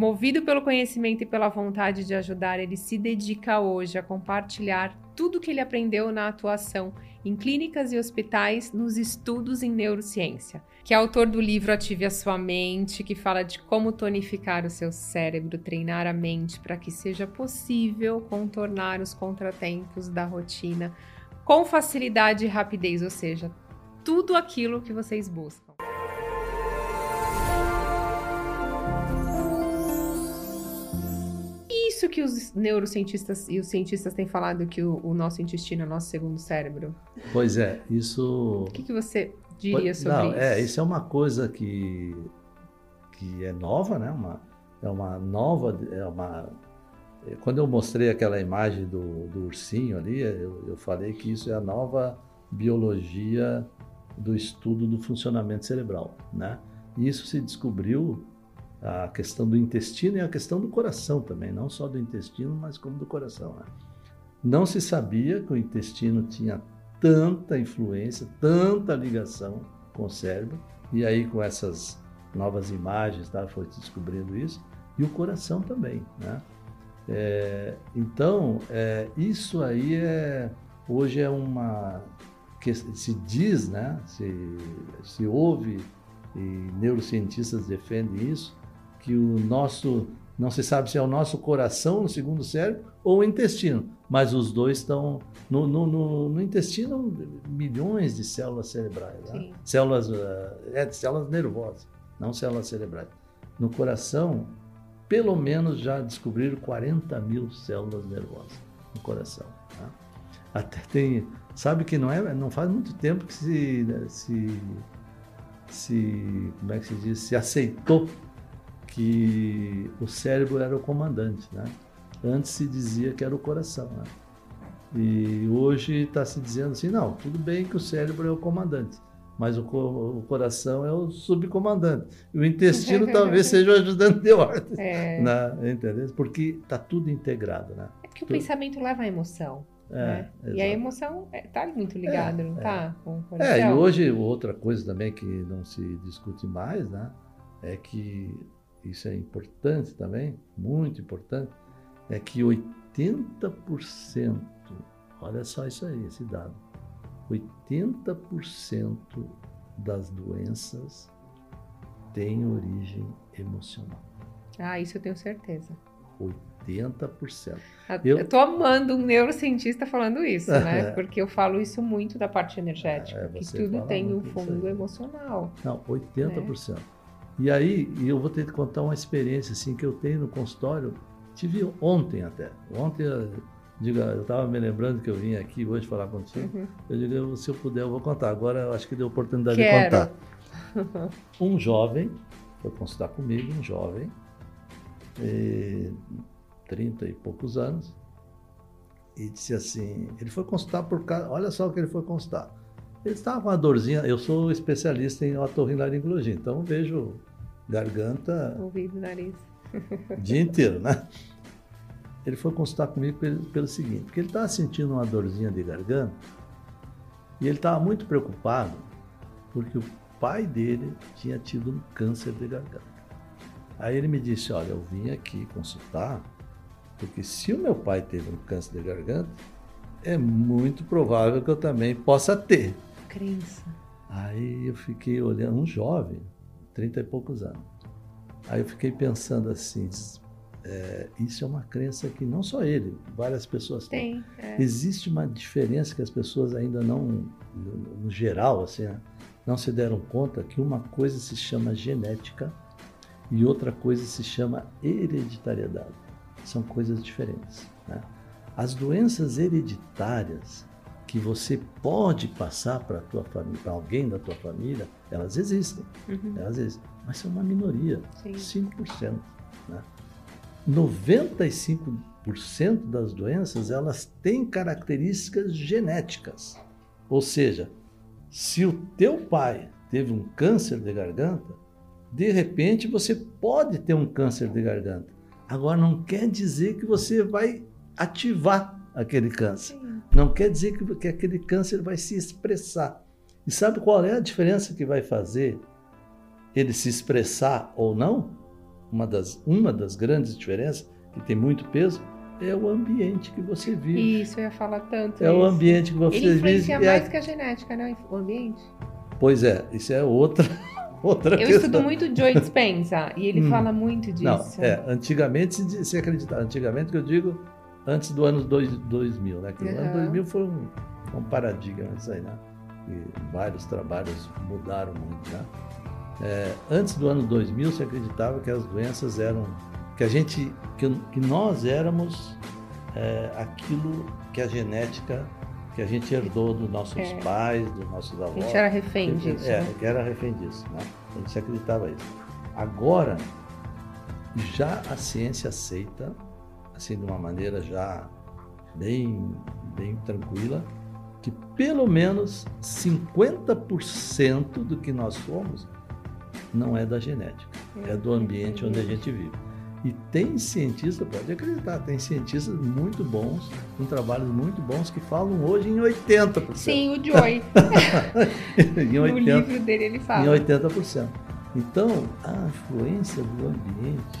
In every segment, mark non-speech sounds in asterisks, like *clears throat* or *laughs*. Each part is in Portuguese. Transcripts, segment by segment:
Movido pelo conhecimento e pela vontade de ajudar, ele se dedica hoje a compartilhar tudo que ele aprendeu na atuação em clínicas e hospitais nos estudos em neurociência. Que é autor do livro Ative a Sua Mente, que fala de como tonificar o seu cérebro, treinar a mente para que seja possível contornar os contratempos da rotina com facilidade e rapidez, ou seja, tudo aquilo que vocês buscam. Que os neurocientistas e os cientistas têm falado que o, o nosso intestino é o nosso segundo cérebro. Pois é, isso. O que, que você diria sobre Não, isso? É, isso é uma coisa que, que é nova, né? Uma, é uma nova. É uma, quando eu mostrei aquela imagem do, do ursinho ali, eu, eu falei que isso é a nova biologia do estudo do funcionamento cerebral, né? E isso se descobriu a questão do intestino e a questão do coração também, não só do intestino, mas como do coração. Né? Não se sabia que o intestino tinha tanta influência, tanta ligação com o cérebro, e aí com essas novas imagens tá, foi descobrindo isso, e o coração também. Né? É, então, é, isso aí é, hoje é uma que se diz, né, se, se ouve e neurocientistas defendem isso, que o nosso, não se sabe se é o nosso coração no segundo cérebro ou o intestino, mas os dois estão, no, no, no, no intestino, milhões de células cerebrais, né? células, é, células nervosas, não células cerebrais. No coração, pelo menos já descobriram 40 mil células nervosas no coração. Né? Até tem, sabe que não é, não faz muito tempo que se, se, se como é que se diz, se aceitou que o cérebro era o comandante, né? Antes se dizia que era o coração, né? E hoje está se dizendo assim, não, tudo bem que o cérebro é o comandante, mas o, co o coração é o subcomandante. E o intestino *laughs* talvez seja o ajudante de ordem. É. Né? Entendeu? Porque está tudo integrado, né? É porque o pensamento leva à emoção. É, né? E a emoção está é, muito ligada, é, não está? É. Coração. É, e hoje outra coisa também que não se discute mais, né? É que isso é importante também, muito importante, é que 80%, olha só isso aí, esse dado, 80% das doenças têm origem emocional. Ah, isso eu tenho certeza. 80%. Eu estou amando um neurocientista falando isso, né? *laughs* Porque eu falo isso muito da parte energética, é, que tudo tem um fundo emocional. Não, 80%. Né? E aí, eu vou ter que contar uma experiência assim que eu tenho no consultório. Tive ontem até. Ontem, diga, eu estava me lembrando que eu vim aqui hoje falar contigo. Uhum. Eu digo, se eu puder, eu vou contar. Agora eu acho que deu oportunidade Quero. de contar. *laughs* um jovem foi consultar comigo, um jovem, e, 30 e poucos anos, e disse assim, ele foi consultar por causa, olha só o que ele foi consultar. Ele estava com uma dorzinha, eu sou especialista em otorrinolaringologia, então vejo garganta. Ouvido, nariz. O dia inteiro, né? Ele foi consultar comigo pelo, pelo seguinte, porque ele estava sentindo uma dorzinha de garganta e ele estava muito preocupado porque o pai dele tinha tido um câncer de garganta. Aí ele me disse, olha, eu vim aqui consultar porque se o meu pai teve um câncer de garganta, é muito provável que eu também possa ter. Crença. Aí eu fiquei olhando, um jovem, 30 e poucos anos. Aí eu fiquei pensando assim, é, isso é uma crença que não só ele, várias pessoas têm. É. Existe uma diferença que as pessoas ainda não, no, no geral, assim, né, não se deram conta que uma coisa se chama genética e outra coisa se chama hereditariedade. São coisas diferentes. Né? As doenças hereditárias que você pode passar para tua família, para alguém da tua família, elas existem. Uhum. Elas existem, mas são uma minoria, Sim. 5%. Né? 95% das doenças elas têm características genéticas. Ou seja, se o teu pai teve um câncer de garganta, de repente você pode ter um câncer de garganta. Agora não quer dizer que você vai ativar aquele câncer. Sim. Não quer dizer que, que aquele câncer vai se expressar. E sabe qual é a diferença que vai fazer ele se expressar ou não? uma das, uma das grandes diferenças, que tem muito peso, é o ambiente que você vive. Isso, eu ia falar tanto. É isso. o ambiente que você Ele influencia vive. é mais que a genética, né? O ambiente. Pois é, isso é outra, *laughs* outra Eu questão. estudo muito Joe Dispenza e ele Hum. fala muito disso. Não, é, antigamente se, se acreditava, antigamente que eu digo antes do ano dois- 2000, né? Que o ano Aham. 2000 foi um, um paradigma isso aí, né? E vários trabalhos mudaram muito, né? É, antes do ano 2000 se acreditava que as doenças eram que a gente que, que nós éramos é, aquilo que a genética que a gente herdou dos nossos É. pais, dos nossos A avós. gente era refém disso. É, né? era refém disso, né? A gente se acreditava isso. Agora, já a ciência aceita, assim, de uma maneira já bem, bem tranquila, que pelo menos 50% do que nós somos não é da genética, é do ambiente onde a gente vive. E tem cientistas, pode acreditar, tem cientistas muito bons, com trabalhos muito bons, que falam hoje em 80%. Sim, o Joy. *laughs* em no 80%. livro dele ele em fala. 80%. Então, a influência do ambiente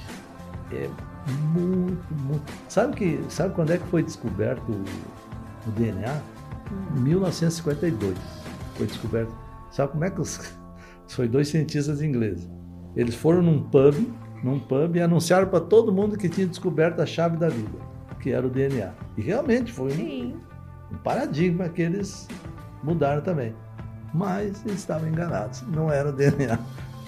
é muito, muito. Sabe, que, sabe quando é que foi descoberto o, o DNA? Em 1952 foi descoberto. Sabe como é que os. *laughs* Foi dois cientistas ingleses. Eles foram num pub, num pub e anunciaram para todo mundo que tinha descoberto a chave da vida, que era o DNA. E realmente foi um, um paradigma que eles mudaram também. Mas eles estavam enganados. Não era o DNA,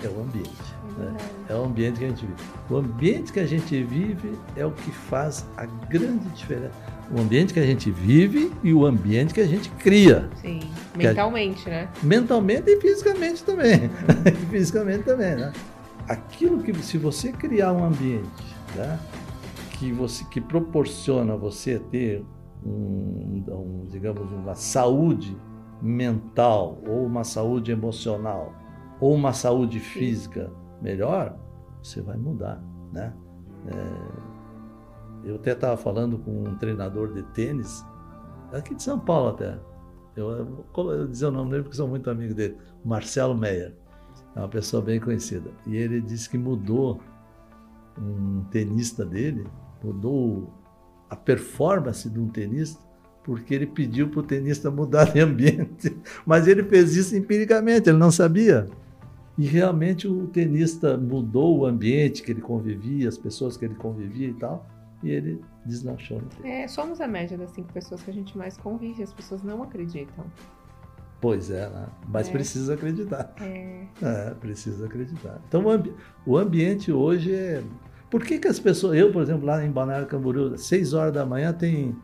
é o ambiente. Né? É o ambiente que a gente vive. O ambiente que a gente vive é o que faz a grande diferença. O ambiente que a gente vive e o ambiente que a gente cria. Sim. Mentalmente, né? Mentalmente e fisicamente também. *laughs* E fisicamente também, né? Aquilo que, se você criar um ambiente né, que, você, que proporciona você ter, um, um, digamos, uma saúde mental ou uma saúde emocional ou uma saúde física melhor, você vai mudar, né? É, eu até estava falando com um treinador de tênis, aqui de São Paulo até, eu, eu eu dizer o nome dele porque sou muito amigo dele, Marcelo Meyer. É uma pessoa bem conhecida. E ele disse que mudou um tenista dele, mudou a performance de um tenista, porque ele pediu para o tenista mudar de ambiente. *laughs* Mas ele fez isso empiricamente, ele não sabia. E realmente o tenista mudou o ambiente que ele convivia, as pessoas que ele convivia e tal, e ele deslanchou no tênis. É, somos a média das cinco pessoas que a gente mais convive. As pessoas não acreditam. Pois é, né? mas É. precisa acreditar. É, *laughs* É, precisa acreditar. Então, o, ambi- o ambiente hoje é. Por que, que as pessoas. Eu, por exemplo, lá em Balneário Camboriú, às 6 horas da manhã, tem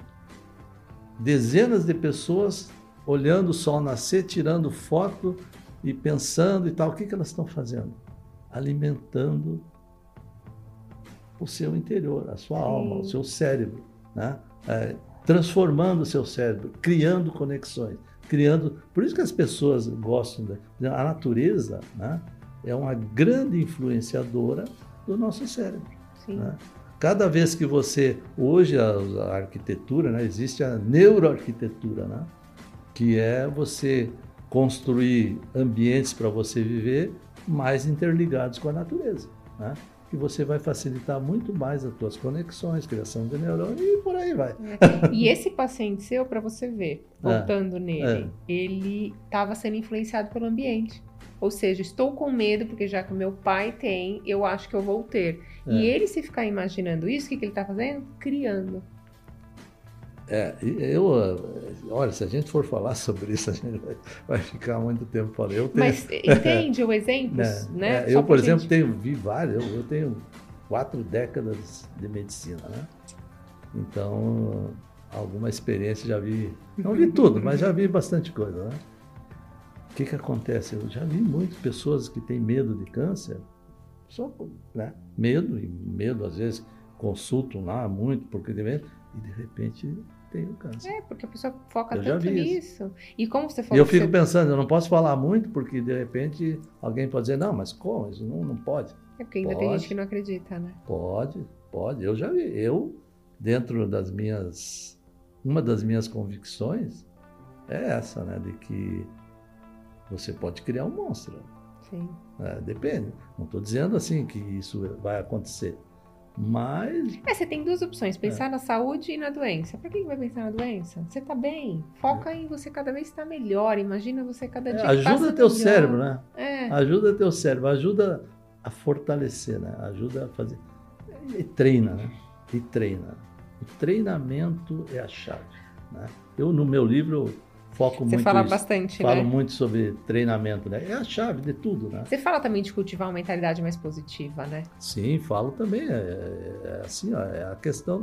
dezenas de pessoas olhando o sol nascer, tirando foto e pensando e tal. O que, que elas estão fazendo? Alimentando o seu interior, a sua Sim. alma, o seu cérebro. Né? É, transformando o seu cérebro, criando conexões, criando. Por isso que as pessoas gostam da a natureza, né? É uma grande influenciadora do nosso cérebro. sim. Né? Cada vez que você hoje a, a arquitetura, né? Existe a neuroarquitetura, né? Que é você construir ambientes para você viver mais interligados com a natureza, né? Que você vai facilitar muito mais as tuas conexões, criação de neurônio e por aí vai. E esse paciente seu, para você ver, voltando nele, ele estava sendo influenciado pelo ambiente. Ou seja, estou com medo porque já que o meu pai tem, eu acho que eu vou ter. É. E ele se ficar imaginando isso, o que, que ele está fazendo? Criando. É, eu, eh, olha, se a gente for falar *laughs* sobre isso, a gente vai, vai ficar muito tempo falando. Eu tenho, Mas *laughs* entende o exemplo, É, né? é, eu, por exemplo, gente- tenho, vi vários, eu, eu tenho quatro décadas de medicina, né? Então, alguma experiência já vi, não vi tudo, mas já vi bastante coisa, né? O que que acontece? Eu já vi muitas pessoas que têm medo de câncer, só né? medo, e medo às vezes consultam lá muito porque tem medo, e de repente tem o câncer. É, porque a pessoa foca Eu tanto nisso. E como você E falou, eu fico você- pensando, eu não posso falar muito porque de repente alguém pode dizer, não, mas como? Isso não, não pode. é porque ainda tem Pode. gente que não acredita, né? Pode, pode. Eu já vi. Eu, dentro das minhas. Uma das minhas convicções é essa, né? De que você pode criar um monstro. Sim. É, depende. Não estou dizendo assim que isso vai acontecer. Mas. É, você tem duas opções: pensar é. na saúde e na doença. Para que vai pensar na doença? Você está bem. Foca é. em você cada vez estar melhor. Imagina você cada é, dia. É, ajuda teu melhor. cérebro, né? É. Ajuda teu cérebro, ajuda a fortalecer, né? Ajuda a fazer. E treina, né? E treina. O treinamento é a chave. Né? Eu, no meu livro, foco Você muito fala isso. bastante, Falo né? muito sobre treinamento, né? É a chave de tudo, né? Você fala também de cultivar uma mentalidade mais positiva, né? Sim, falo também. É, é, é assim, ó, é a questão,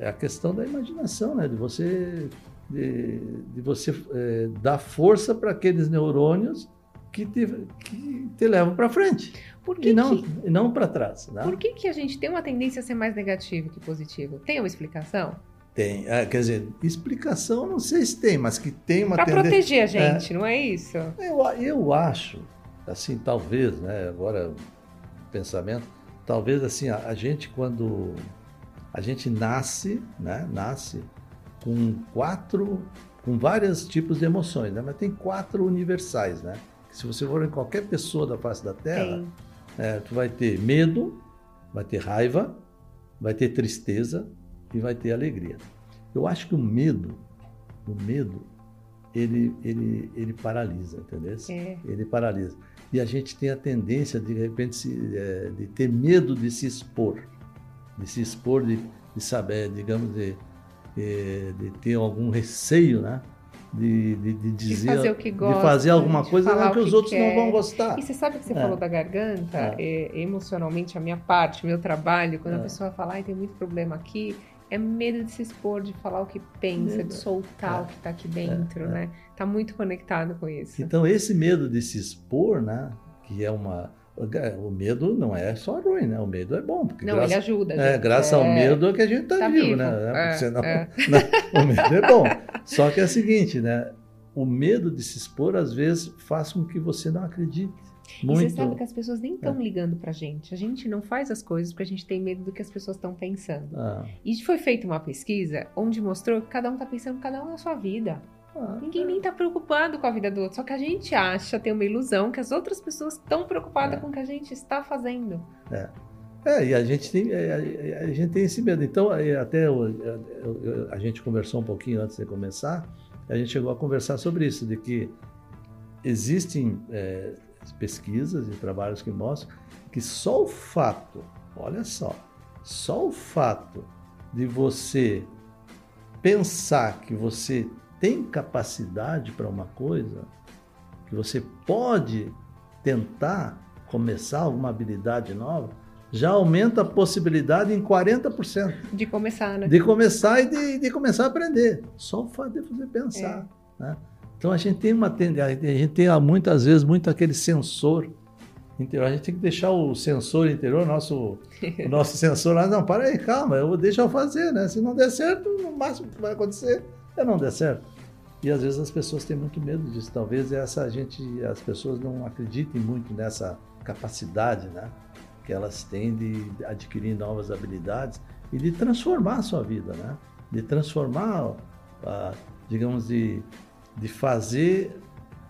é a questão da imaginação, né? De você, de, de você é, dar força para aqueles neurônios que te, que te levam para frente. Por que e não, que... não para trás. Né? Por que, que a gente tem uma tendência a ser mais negativo que positivo? Tem uma explicação? Tem. É, quer dizer, explicação não sei se tem, mas que tem uma Para proteger a gente, é, não é isso? Eu, eu acho, assim, talvez, né, agora, pensamento, talvez assim, a, a gente quando a gente nasce, né, nasce com quatro, com vários tipos de emoções, né, mas tem quatro universais, né, que se você for em qualquer pessoa da face da Terra, é, tu vai ter medo, vai ter raiva, vai ter tristeza, e vai ter alegria. Eu acho que o medo, o medo, ele, ele, ele paralisa, entendeu? É. Ele paralisa. E a gente tem a tendência, de, de repente, se, é, de ter medo de se expor, de se expor, de, de saber, digamos, de, de, de ter algum receio, né? De, de, dizer, de fazer o que gosta, de fazer alguma coisa que, que, os outros quer. não vão gostar. E você sabe que você é. falou da garganta, é. emocionalmente, a minha parte, meu trabalho, quando a é. pessoa fala, ai, tem muito problema aqui, é medo de se expor, de falar o que pensa, medo. de soltar é. o que está aqui dentro, é, né? Está muito conectado com isso. Então, esse medo de se expor, né? Que é uma. O medo não é só ruim, né? O medo é bom. Porque não, graças, ele ajuda. É, graças ao é. medo é que a gente está tá vivo, vivo, né? É, senão, é. *laughs* né? O medo é bom. Só que é o seguinte, né? O medo de se expor, às vezes, faz com que você não acredite. Muito. E você sabe que as pessoas nem estão é. ligando pra gente. A gente não faz as coisas porque a gente tem medo do que as pessoas estão pensando. Ah. E foi feita uma pesquisa onde mostrou que cada um tá pensando cada um na sua vida. Ah, Ninguém é. nem tá preocupado com a vida do outro. Só que a gente acha, tem uma ilusão, que as outras pessoas estão preocupadas é. com o que a gente está fazendo. É. É, e a gente tem, é, a, gente tem esse medo. Então, até eu, eu, eu, a gente conversou um pouquinho antes de começar, a gente chegou a conversar sobre isso, de que existem é, pesquisas e trabalhos que mostram que só o fato, olha só, só o fato de você pensar que você tem capacidade para uma coisa, que você pode tentar começar alguma habilidade nova, já aumenta a possibilidade em 40%. De começar, né? De começar e de, de começar a aprender. Só o fato de você pensar. É. Né? Então a gente tem uma tendência, a gente tem muitas vezes muito aquele sensor interior. A gente tem que deixar o sensor interior, nosso, o nosso *laughs* sensor lá, não, para aí, calma, eu vou deixar eu fazer, né? Se não der certo, o máximo que vai acontecer é não der certo. E às vezes as pessoas têm muito medo disso. Talvez essa gente, as pessoas não acreditem muito nessa capacidade, né? Que elas têm de adquirir novas habilidades e de transformar a sua vida, né? De transformar, digamos, de de fazer,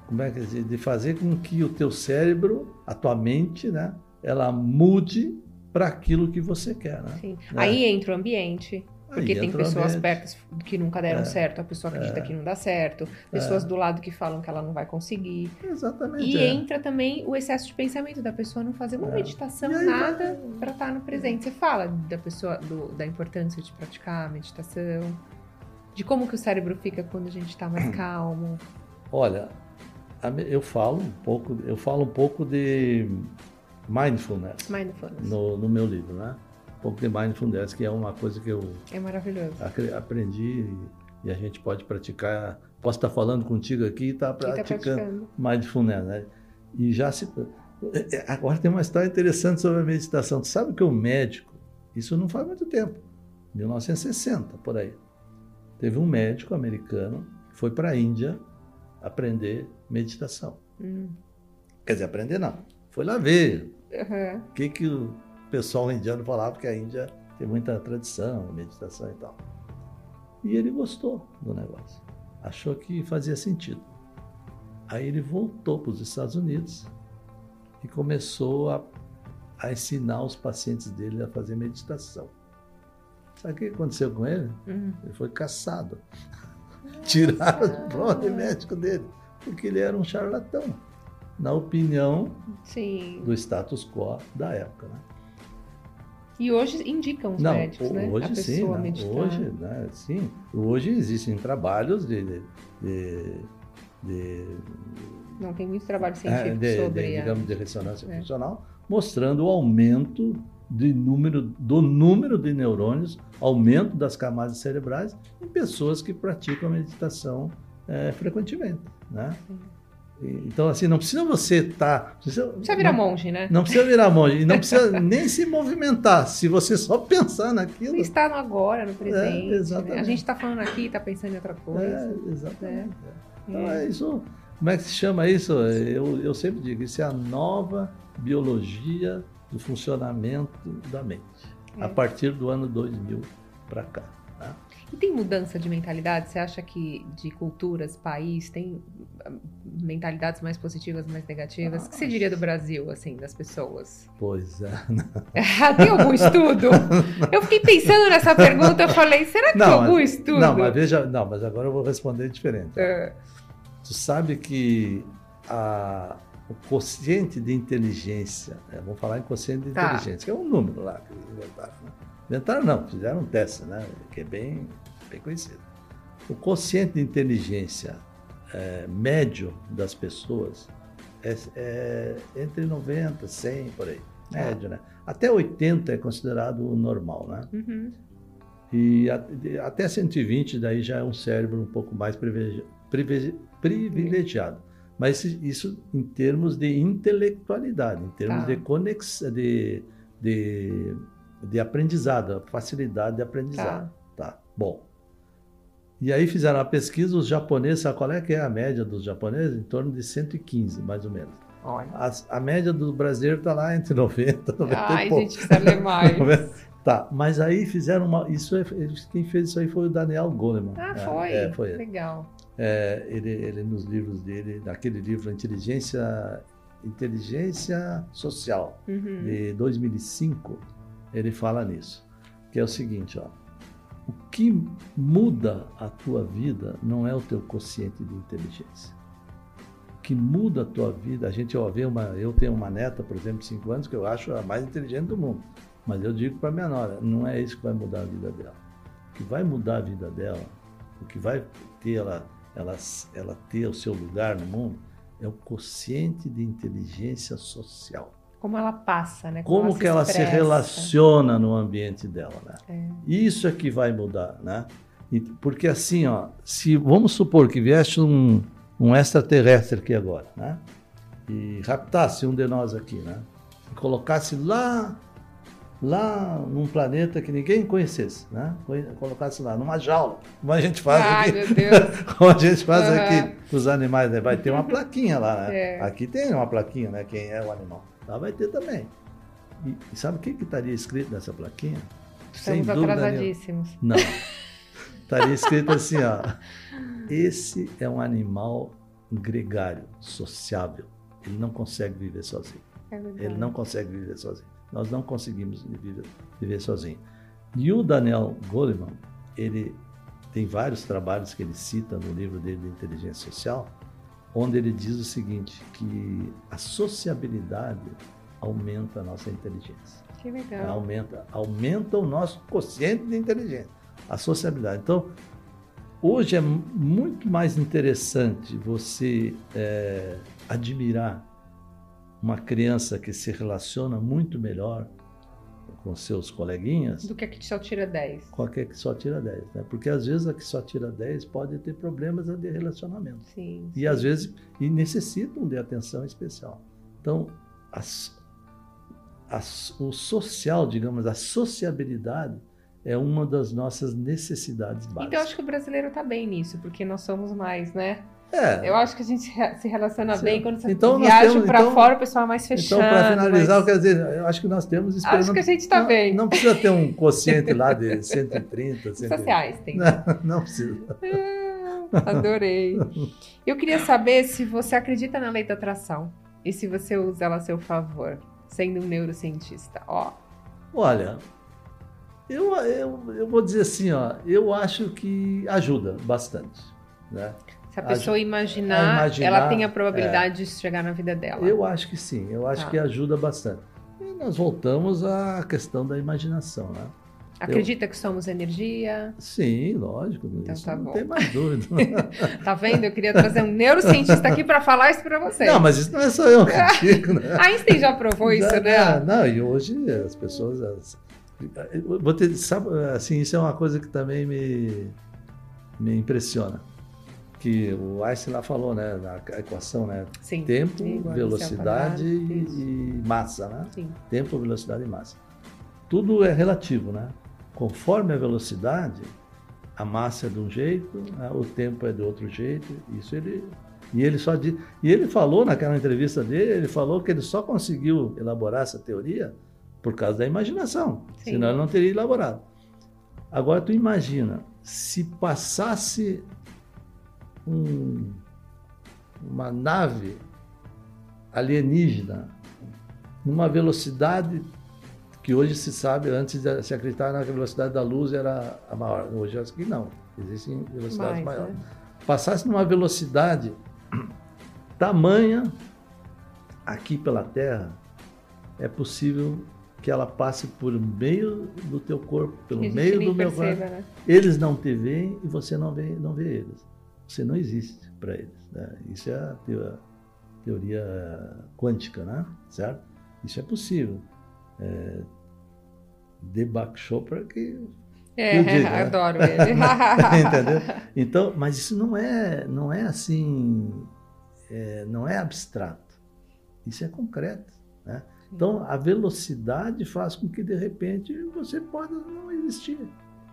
como é que dizer, de fazer com que o teu cérebro, a tua mente, né, ela mude para aquilo que você quer, né? Sim. Né? Aí entra o ambiente. Porque Aí tem pessoas perto que nunca deram é, certo, a pessoa acredita é, que não dá certo, pessoas é. do lado que falam que ela não vai conseguir. Exatamente. E é. entra também o excesso de pensamento da pessoa não fazer uma é. meditação, aí, nada para estar tá no presente. Você fala da pessoa, do, da importância de praticar a meditação de como que o cérebro fica quando a gente está mais *clears throat* calmo? Olha, eu falo um pouco, eu falo um pouco de mindfulness, mindfulness. No, no meu livro, né? Um pouco de mindfulness, que é uma coisa que eu é maravilhoso. aprendi e a gente pode praticar. Posso estar falando contigo aqui e estar tá praticando, tá praticando mindfulness, né? E já se é, é, agora tem uma história interessante sobre a meditação. Tu sabe que o médico, isso não faz muito tempo, 1960 por aí. Teve um médico americano que foi para a Índia aprender meditação. Hum. Quer dizer, aprender não. Foi lá ver uhum. o que, que o pessoal indiano falava, porque a Índia tem muita tradição, meditação e tal. E ele gostou do negócio. Achou que fazia sentido. Aí ele voltou para os Estados Unidos e começou a, a ensinar os pacientes dele a fazer meditação. Sabe o que aconteceu com ele? Hum. Ele foi caçado. *laughs* Tiraram o plano médico dele, porque ele era um charlatão, na opinião Sim. do status quo da época. Né? E hoje indicam os Não, médicos, né? hoje a sim, né? hoje, né? sim. Hoje existem trabalhos de, de, de, de Não tem muito trabalho é, científico de, sobre a... digamos, de ressonância É. funcional, mostrando o aumento de número, do número de neurônios, aumento das camadas cerebrais em pessoas que praticam meditação é, frequentemente, né? Sim. Então, assim, não precisa você estar... precisa, Precisa virar não, monge, né? Não precisa virar monge, e não precisa *laughs* nem se movimentar, se você só pensar naquilo... Está no agora, no presente. né? exatamente. A gente está falando aqui, está pensando em outra coisa. É, exatamente. Então, É. é isso. Como é que se chama isso? Eu, eu sempre digo, isso é a nova biologia do funcionamento da mente. É. A partir do ano 2000 para cá. tá? E tem mudança de mentalidade? Você acha que de culturas, país, tem ah, mentalidades mais positivas, mais negativas? o que você diria do Brasil, assim, das pessoas? Pois é. *laughs* *laughs* tem algum estudo? Eu fiquei pensando nessa pergunta, eu falei, será que tem algum mas, estudo? não, mas veja, não, mas agora eu vou responder diferente. É, Tu sabe que a- o quociente de inteligência, é, vamos falar em quociente de Tá. inteligência, que é um número lá que eles inventaram. Né? Inventaram não, fizeram um teste, né? que é bem, bem conhecido. O quociente de inteligência é, médio das pessoas é, é entre 90, 100, por aí. Médio, né? Até 80 é considerado o normal, né? uhum. E a- de- até 120 daí já é um cérebro um pouco mais privilegi- privi- privilegiado. Mas isso- em termos de intelectualidade, em termos Tá. de conexão, de, de, de aprendizado, a facilidade de aprendizado. Tá. Bom. E aí fizeram a pesquisa, os japoneses, sabe qual é que é a média dos japoneses? Em torno de 115, mais ou menos. Olha. As- a média do brasileiro está lá entre 90 90 Ai, e pouco. gente, precisa ler mais. Tá, mas aí fizeram uma. Isso é, quem fez isso aí foi o Daniel Goleman. Ah, É, foi? É, foi. Legal. É, ele, ele nos livros dele, naquele livro Inteligência, Inteligência Social, Uhum. de 2005, ele fala nisso. Que é o seguinte, ó. O que muda a tua vida não é o teu quociente de inteligência. O que muda a tua vida, a gente ó, vê uma. Eu tenho uma neta, por exemplo, de 5 anos, que eu acho a mais inteligente do mundo. Mas eu digo para minha nora, não é isso que vai mudar a vida dela. O que vai mudar a vida dela, o que vai ter ela, ela, ela ter o seu lugar no mundo, é o quociente de inteligência social. Como ela passa, né? Como que ela se expressa. relaciona no ambiente dela, né? É. Isso é que vai mudar, né? Porque assim, ó, se vamos supor que viesse um, um extraterrestre aqui agora, né? E raptasse um de nós aqui, né? E colocasse lá, lá num planeta que ninguém conhecesse, né? Colocasse lá numa jaula, como a gente faz Ai, aqui, meu Deus. *laughs* como a gente faz Aham. aqui com os animais, né? Vai ter uma plaquinha lá, né? É. Aqui tem uma plaquinha, né? Quem é o animal. Lá vai ter também. E, e sabe o que que estaria escrito nessa plaquinha? Estamos dúvida nenhuma. atrasadíssimos. Não. *laughs* Estaria escrito assim, ó. Esse é um animal gregário, sociável. Ele não consegue viver sozinho. É. Ele não consegue viver sozinho. Nós não conseguimos viver, viver sozinho. E o Daniel Goleman, ele tem vários trabalhos que ele cita no livro dele de inteligência social, onde ele diz o seguinte, que a sociabilidade aumenta a nossa inteligência. Que legal. Aumenta, aumenta o nosso quociente de inteligência, a sociabilidade. Então, hoje é mu- muito mais interessante você é, admirar uma criança que se relaciona muito melhor com seus coleguinhas, Do que a que só tira 10. qualquer que só tira 10. Né? Porque às vezes a que só tira 10 pode ter problemas de relacionamento. Sim. E sim. às vezes e necessitam de atenção especial. Então, as- as- o social, digamos, a sociabilidade é uma das nossas necessidades básicas. Então, acho que o brasileiro tá bem nisso, porque nós somos mais, né? É, Eu acho que a gente se- relaciona Sim. bem quando você Então, viaja pra então- fora, o pessoal é mais fechado. então, para finalizar, mais- quer dizer, eu acho que nós temos Acho esperando- que a gente tá não, bem. Não precisa ter um quociente lá de *laughs* 130, 130. Sociais tem. Não, não precisa. Ah, Adorei. Eu queria saber se você acredita na lei da atração. E se você usa ela a seu favor, sendo um neurocientista? Ó. Olha, eu, eu, eu vou dizer assim, ó, eu acho que ajuda bastante. Né? Se a pessoa imaginar, imaginar, ela tem a probabilidade é, de chegar na vida dela. Eu acho que sim, eu acho tá. que ajuda bastante. E nós voltamos à questão da imaginação, né? Acredita eu... que somos energia? Sim, lógico. Então tá não bom. tem mais *laughs* dúvida. tá vendo? Eu queria trazer um neurocientista aqui para falar isso para vocês. Não, mas isso não é só eu que *laughs* digo, né? Einstein já provou isso, né? Não, e hoje as pessoas... As, vou ter, sabe, assim, isso é uma coisa que também me, me impressiona. Que o Einstein lá falou, né? Na equação, né? Sim. Tempo, velocidade e, massa, né? Sim. Tempo, velocidade e massa. Tudo é relativo, né? Conforme a velocidade, a massa é de um jeito, né? o tempo é de outro jeito. Isso ele e ele só e ele falou naquela entrevista dele, ele falou que ele só conseguiu elaborar essa teoria por causa da imaginação, Sim. senão ele não teria elaborado. Agora tu imagina se passasse um, uma nave alienígena numa velocidade que hoje se sabe, antes de se acreditar na velocidade da luz era a maior. Hoje acho que não, existem velocidades Mais, maiores. É. Passasse numa velocidade *clears throat* tamanha aqui pela Terra, é possível que ela passe por meio do teu corpo, pelo meio do meu corpo. Né? Eles não te veem e você não vê, não vê eles. Você não existe para eles. Né? Isso é a teoria, quântica, né? certo? Isso é possível é, Deepak Chopra que é, eu digo, né? adoro *laughs* ele. *laughs* Entendeu? Então, mas isso não é, não é assim, é, não é abstrato. Isso é concreto, né? Então, a velocidade faz com que de repente você pode não existir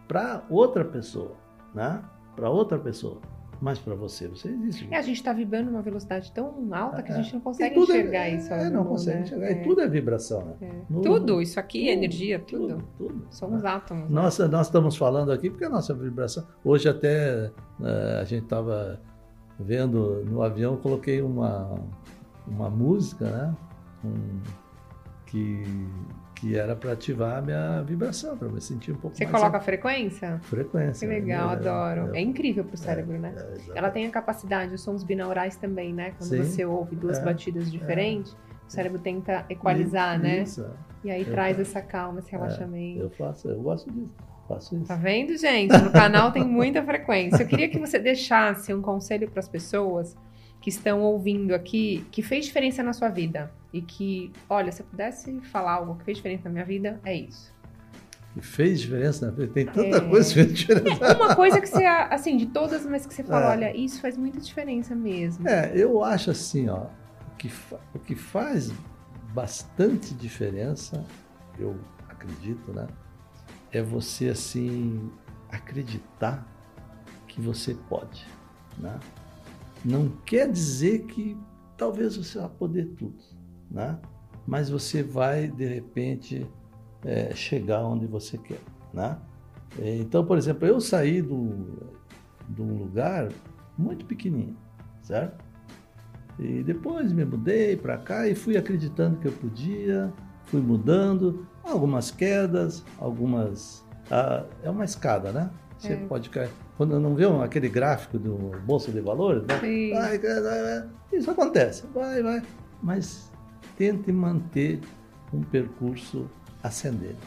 para outra pessoa, né? Para outra pessoa. Mas para você, você existe. É, a gente está vibrando uma velocidade tão alta que a gente não consegue é, enxergar é, isso. É, não consegue né? enxergar. É. tudo é vibração. Né? É. No, tudo, isso aqui, tudo, energia, tudo. Tudo. tudo Somos né? átomos. Nossa, nós estamos falando aqui porque a nossa vibração. Hoje até a gente estava vendo no avião, coloquei uma, uma música, né? Um, que que era para ativar a minha vibração, para me sentir um pouco Você mais... Você coloca a frequência? Frequência. Que legal, é, adoro. É, é, incrível para o cérebro, né? É, Ela tem a capacidade, os sons binaurais também, né? Quando Sim, você ouve duas é, batidas é. diferentes, o cérebro tenta equalizar, isso, né? Isso. E aí eu traz faço. essa calma, esse relaxamento. eu faço, eu gosto disso. Faço isso. Tá vendo, gente? No canal tem muita frequência. Eu queria que você deixasse um conselho para as pessoas que estão ouvindo aqui, que fez diferença na sua vida e que, olha, se eu pudesse falar algo que fez diferença na minha vida, é isso. Que fez diferença na vida? Tem tanta é... coisa que fez diferença. É uma coisa que você, assim, de todas, mas que você fala, é. olha, isso faz muita diferença mesmo. É, eu acho assim, ó, o que, o que faz bastante diferença, eu acredito, né? É você, assim, acreditar que você pode, né? Não quer dizer que talvez você vá poder tudo, né? mas você vai, de repente, é, chegar onde você quer. Né? Então, por exemplo, eu saí do, de um lugar muito pequenininho, certo? E depois me mudei para cá e fui acreditando que eu podia, fui mudando, algumas quedas, algumas. Ah, é uma escada, né? Você é. pode cair. Quando não vê aquele gráfico do Bolsa de Valores, né? Vai, vai, vai, isso acontece, vai, vai. Mas tente manter um percurso ascendente.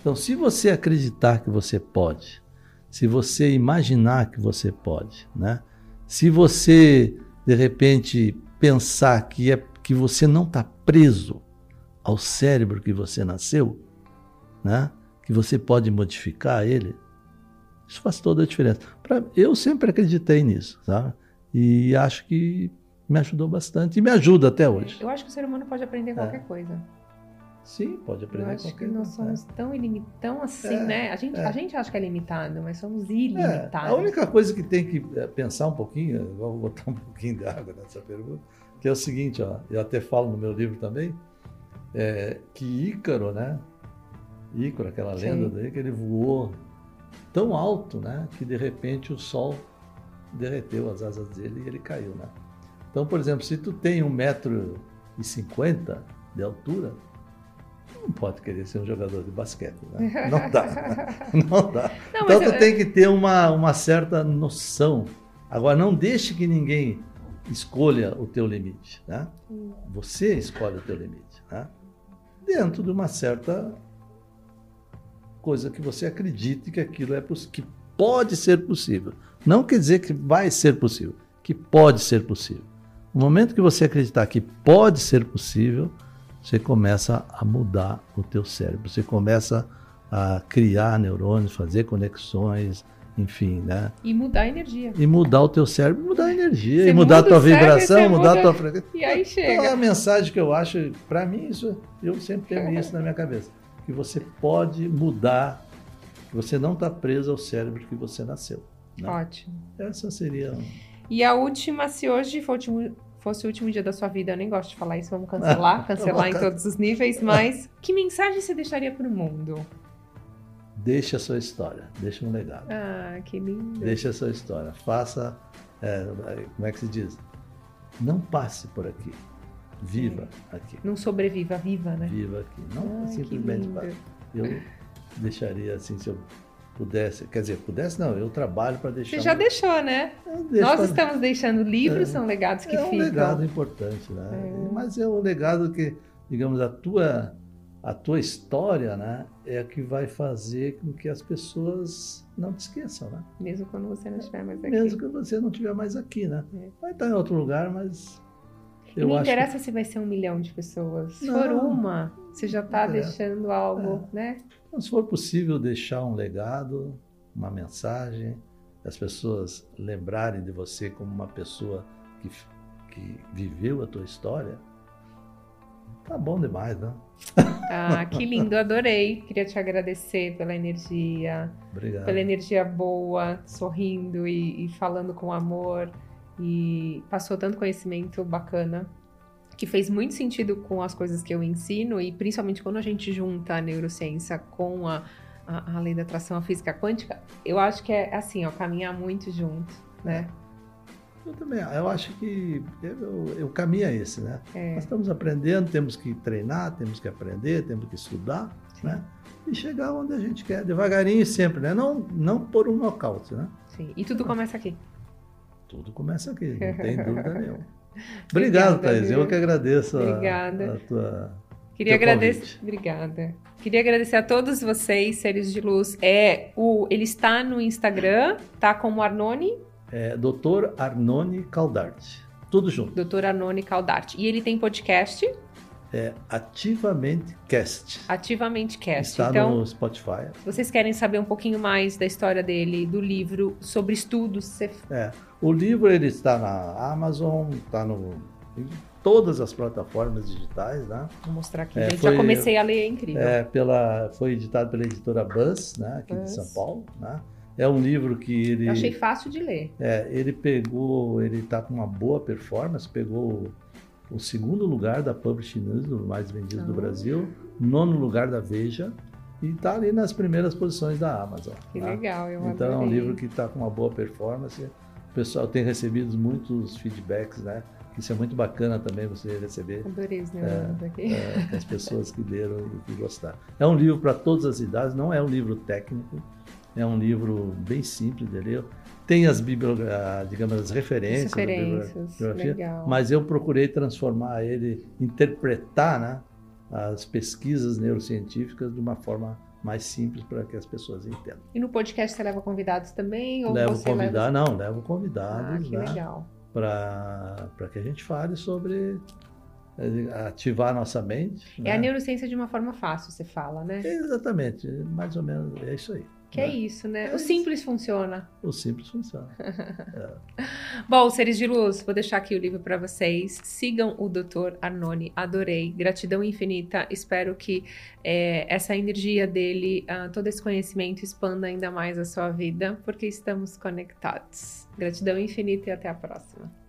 Então, se você acreditar que você pode, se você imaginar que você pode, né? Se você de repente pensar que é que você não está preso ao cérebro que você nasceu, né? Que você pode modificar ele, isso faz toda a diferença. Pra, eu sempre acreditei nisso, sabe? E acho que me ajudou bastante e me ajuda até hoje. Eu acho que o ser humano pode aprender é. qualquer coisa. Sim, pode aprender Eu acho que nós somos é. tão ilimitados, assim, é, né? A gente, é. a gente acha que é limitado, mas somos ilimitados. a única coisa que tem que é, pensar um pouquinho, vou botar um *laughs* pouquinho de água nessa pergunta, que é o seguinte, ó, eu até falo no meu livro também, é, que Ícaro, né? Ícaro, aquela lenda Sim. dele, que ele voou tão alto, né, que de repente o sol derreteu as asas dele e ele caiu, né? Então, por exemplo, se tu tem um metro 1,50 de altura, não pode querer ser um jogador de basquete. Né? *laughs* Não dá. Não dá. Não, então tu eu... tem que ter uma, uma certa noção. Agora, não deixe que ninguém escolha o teu limite. Né? Você escolhe o teu limite. Né? Dentro de uma certa coisa que você acredite que aquilo é que pode ser possível. Não quer dizer que vai ser possível, que pode ser possível. No momento que você acreditar que pode ser possível, você começa a mudar o teu cérebro. Você começa a criar neurônios, fazer conexões, enfim, né? E mudar a energia. E mudar o teu cérebro, mudar a energia, você e mudar a tua vibração, mudar muda... a tua frequência. E aí chega. Então, a mensagem que eu acho, para mim, isso, eu sempre tenho isso na minha cabeça, que você pode mudar, que você não está preso ao cérebro que você nasceu. Né? Ótimo. Essa seria. E a última, se hoje for o último, fosse o último dia da sua vida, eu nem gosto de falar isso, vamos cancelar, *laughs* cancelar em todos os níveis, mas que mensagem você deixaria para o mundo? Deixe a sua história, deixe um legado. Ah, que lindo. Deixe a sua história, faça, é, como é que se diz? Não passe por aqui, viva é. aqui. Não sobreviva, viva, né? Viva aqui, não ah, simplesmente passe. Eu deixaria assim, se eu pudesse, quer dizer, pudesse não, eu trabalho para deixar. Você já deixou, né? Nós pra... estamos deixando livros, é, são legados que é ficam. É um legado importante, né? É. Mas é um legado que, digamos, a tua a tua história, né, é a que vai fazer com que as pessoas não te esqueçam, né? Mesmo quando você não estiver mais aqui. Mesmo quando você não estiver mais aqui, né? É. Vai estar em outro lugar, mas eu não interessa que... se vai ser um milhão de pessoas. Se não, for uma, você já está deixando algo, é. né? Então, se for possível deixar um legado, uma mensagem, as pessoas lembrarem de você como uma pessoa que, que viveu a tua história, tá bom demais, né? Ah, que lindo, adorei. Queria te agradecer pela energia, Obrigado. pela energia boa, sorrindo e, e falando com amor e passou tanto conhecimento bacana que fez muito sentido com as coisas que eu ensino e principalmente quando a gente junta a neurociência com a, a, a lei da atração, a física quântica, eu acho que é assim, ó, caminhar muito junto, né? Eu também, eu acho que o caminho é esse, né? É. Nós estamos aprendendo, temos que treinar, temos que aprender, temos que estudar, Sim. né? E chegar onde a gente quer, devagarinho e sempre, né? Não, não por um nocaute, né? Sim, e tudo começa aqui. Tudo começa aqui, não tem *laughs* dúvida nenhuma. Obrigado, Thaís. Eu que agradeço Obrigada. A, a tua. Queria agradecer. Obrigada. Queria agradecer a todos vocês, seres de luz. É o, ele está no Instagram, tá como Arnone é Dr. Arnone Caldarte. Tudo junto. Dr. Arnone Caldarte. E ele tem podcast? É Ativamente Cast. Ativamente Cast. Está então, no Spotify. Vocês querem saber um pouquinho mais da história dele, do livro, sobre estudos? Você... É, o livro ele está na Amazon, está no em todas as plataformas digitais, né? Vou mostrar aqui, é. Foi, Já comecei a ler, é incrível. É, pela, foi editado pela editora Buzz, né? Aqui Buzz. de São Paulo, né? É um livro que ele. Eu achei fácil de ler. É, ele pegou, ele está com uma boa performance, pegou o segundo lugar da Publishing News, do mais vendido ah. do Brasil, nono lugar da Veja, e está ali nas primeiras posições da Amazon. Que tá? legal, eu Então adorei. é um livro que está com uma boa performance. O pessoal tem recebido muitos feedbacks, né? Isso é muito bacana também você receber. Adorei os é, aqui. É, as pessoas que leram e que gostaram. É um livro para todas as idades, não é um livro técnico, é um livro bem simples de ler. Tem as, digamos, as referências, as referências legal. mas eu procurei transformar ele, interpretar né, as pesquisas neurocientíficas de uma forma mais simples para que as pessoas entendam. E no podcast você leva convidados também? Ou levo convidados, leva... não, levo convidados. Ah, que né, legal. Para que a gente fale sobre eh, ativar a nossa mente. É né? a neurociência de uma forma fácil, você fala, né? exatamente, mais ou menos é isso aí. Que é, é isso, né? É o simples isso. funciona. O simples funciona. *laughs* é. Bom, seres de luz, vou deixar aqui o livro para vocês. Sigam o Dr. Arnone, adorei. Gratidão infinita. Espero que é, essa energia dele, uh, todo esse conhecimento expanda ainda mais a sua vida, porque estamos conectados. Gratidão infinita e até a próxima.